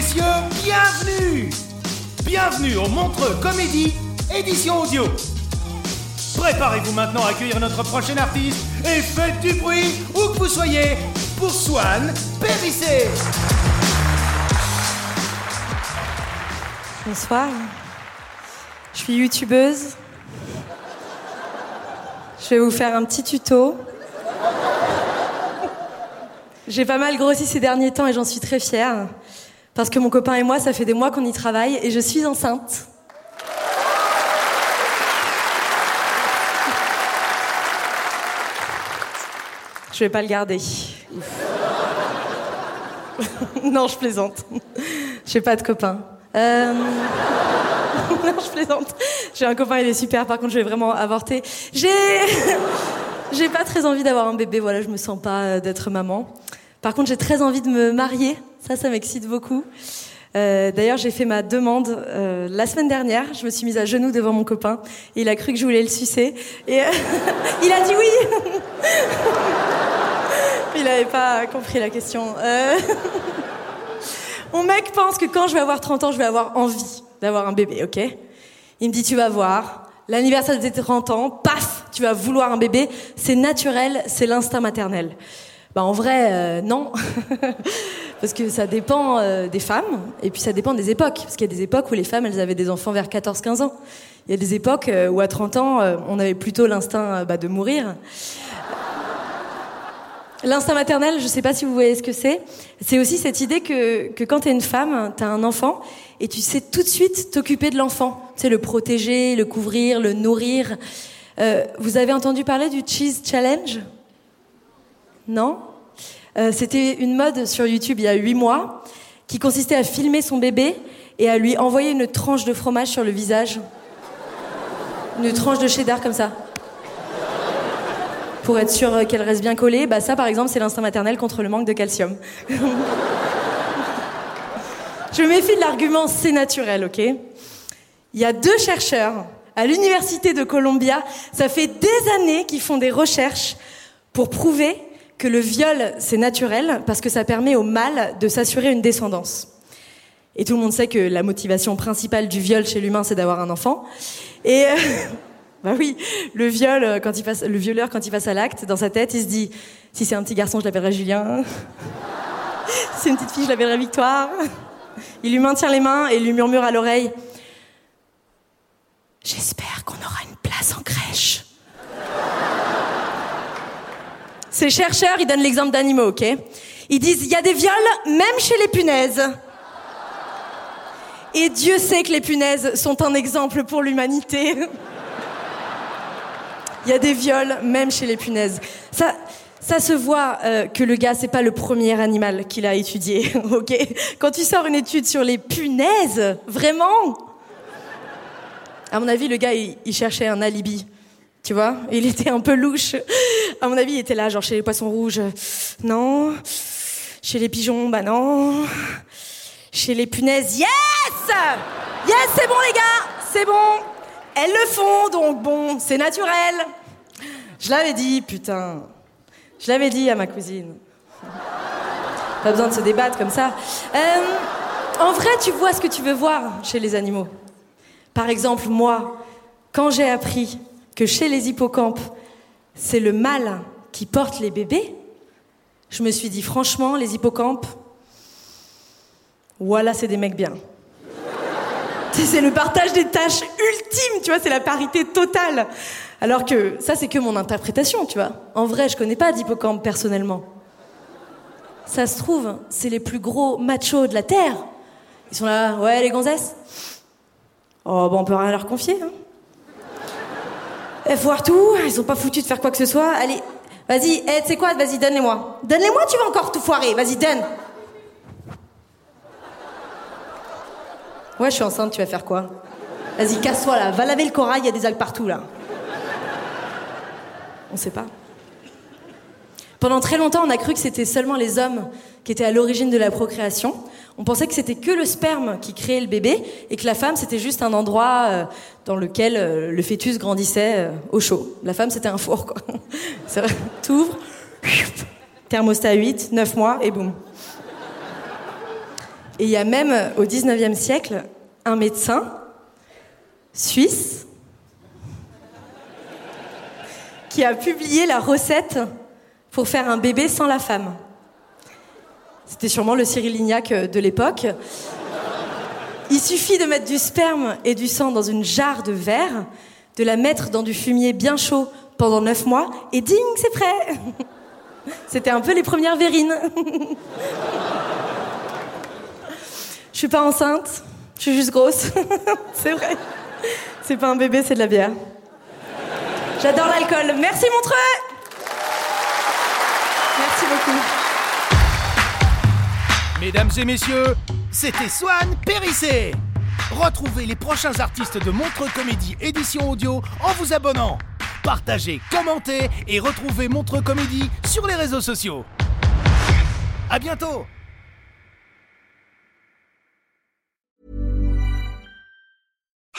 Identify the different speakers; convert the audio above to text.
Speaker 1: messieurs, bienvenue Bienvenue au Montreux Comédie, édition audio. Préparez-vous maintenant à accueillir notre prochain artiste et faites du bruit où que vous soyez pour Swan Périssé.
Speaker 2: Bonsoir. Je suis youtubeuse. Je vais vous faire un petit tuto. J'ai pas mal grossi ces derniers temps et j'en suis très fière. Parce que mon copain et moi, ça fait des mois qu'on y travaille et je suis enceinte. Je vais pas le garder. non, je plaisante. J'ai pas de copain. Euh, non, je plaisante. J'ai un copain, il est super. Par contre, je vais vraiment avorter. J'ai, j'ai pas très envie d'avoir un bébé. Voilà, je me sens pas euh, d'être maman. Par contre, j'ai très envie de me marier. Ça, ça m'excite beaucoup. Euh, D'ailleurs, j'ai fait ma demande euh, la semaine dernière. Je me suis mise à genoux devant mon copain. Il a cru que je voulais le sucer. Et euh, il a dit oui. il n'avait pas compris la question. Euh, Mon mec pense que quand je vais avoir 30 ans, je vais avoir envie d'avoir un bébé, ok? Il me dit, tu vas voir, l'anniversaire de tes 30 ans, paf, tu vas vouloir un bébé, c'est naturel, c'est l'instinct maternel. Bah en vrai, euh, non. parce que ça dépend euh, des femmes, et puis ça dépend des époques. Parce qu'il y a des époques où les femmes, elles avaient des enfants vers 14-15 ans. Il y a des époques euh, où à 30 ans, euh, on avait plutôt l'instinct euh, bah, de mourir. L'instinct maternel, je sais pas si vous voyez ce que c'est. C'est aussi cette idée que, que quand t'es une femme, t'as un enfant, et tu sais tout de suite t'occuper de l'enfant. Tu sais, le protéger, le couvrir, le nourrir. Euh, vous avez entendu parler du Cheese Challenge? Non Euh, C'était une mode sur YouTube il y a huit mois, qui consistait à filmer son bébé et à lui envoyer une tranche de fromage sur le visage. Une tranche de cheddar comme ça pour être sûr qu'elle reste bien collée. Bah ça, par exemple, c'est l'instinct maternel contre le manque de calcium. Je me méfie de l'argument c'est naturel, ok? Il y a deux chercheurs à l'université de Columbia. Ça fait des années qu'ils font des recherches pour prouver que le viol c'est naturel parce que ça permet au mâle de s'assurer une descendance. Et tout le monde sait que la motivation principale du viol chez l'humain c'est d'avoir un enfant. Et euh, bah oui, le viol, euh, quand il passe, le violeur, quand il passe à l'acte, dans sa tête, il se dit si c'est un petit garçon, je l'appellerai Julien. si c'est une petite fille, je l'appellerai Victoire. Il lui maintient les mains et lui murmure à l'oreille J'espère qu'on aura une place en crèche. Ces chercheurs, ils donnent l'exemple d'animaux, ok? Ils disent il y a des viols même chez les punaises. Et Dieu sait que les punaises sont un exemple pour l'humanité. Il y a des viols même chez les punaises. Ça, ça se voit euh, que le gars, c'est pas le premier animal qu'il a étudié, ok? Quand tu sors une étude sur les punaises, vraiment? À mon avis, le gars, il, il cherchait un alibi. Tu vois? Il était un peu louche. À mon avis, il était là, genre chez les poissons rouges, non. Chez les pigeons, bah non. Chez les punaises, yes Yes, c'est bon les gars, c'est bon. Elles le font, donc bon, c'est naturel. Je l'avais dit, putain. Je l'avais dit à ma cousine. Pas besoin de se débattre comme ça. Euh, en vrai, tu vois ce que tu veux voir chez les animaux. Par exemple, moi, quand j'ai appris que chez les hippocampes, c'est le mâle qui porte les bébés, je me suis dit franchement, les hippocampes, voilà, c'est des mecs bien. c'est le partage des tâches ultime, tu vois, c'est la parité totale. Alors que ça, c'est que mon interprétation, tu vois. En vrai, je connais pas d'hippocampe personnellement. Ça se trouve, c'est les plus gros machos de la Terre. Ils sont là, ouais, les gonzesses Oh, bon, on peut rien leur confier, hein. Elles foirent tout, ils ont pas foutu de faire quoi que ce soit. Allez, vas-y, eh, tu sais quoi, vas-y, donne-les-moi. Donne-les-moi, tu vas encore tout foirer, vas-y, donne. Ouais, je suis enceinte, tu vas faire quoi? Vas-y, casse-toi là, va laver le corail, il y a des algues partout là. On sait pas. Pendant très longtemps, on a cru que c'était seulement les hommes qui étaient à l'origine de la procréation. On pensait que c'était que le sperme qui créait le bébé et que la femme c'était juste un endroit euh, dans lequel euh, le fœtus grandissait euh, au chaud. La femme c'était un four quoi. C'est thermostat 8, 9 mois et boum. Et il y a même au 19e siècle un médecin suisse qui a publié la recette pour faire un bébé sans la femme. C'était sûrement le Cyril Lignac euh, de l'époque. Il suffit de mettre du sperme et du sang dans une jarre de verre, de la mettre dans du fumier bien chaud pendant neuf mois, et ding, c'est prêt C'était un peu les premières verrines. Je suis pas enceinte, je suis juste grosse. c'est vrai. C'est pas un bébé, c'est de la bière. J'adore l'alcool. Merci Montreux Merci beaucoup.
Speaker 1: Mesdames et messieurs, c'était Swan Périssé. Retrouvez les prochains artistes de Montreux Comédie édition audio en vous abonnant. Partagez, commentez et retrouvez Montreux Comédie sur les réseaux sociaux. À bientôt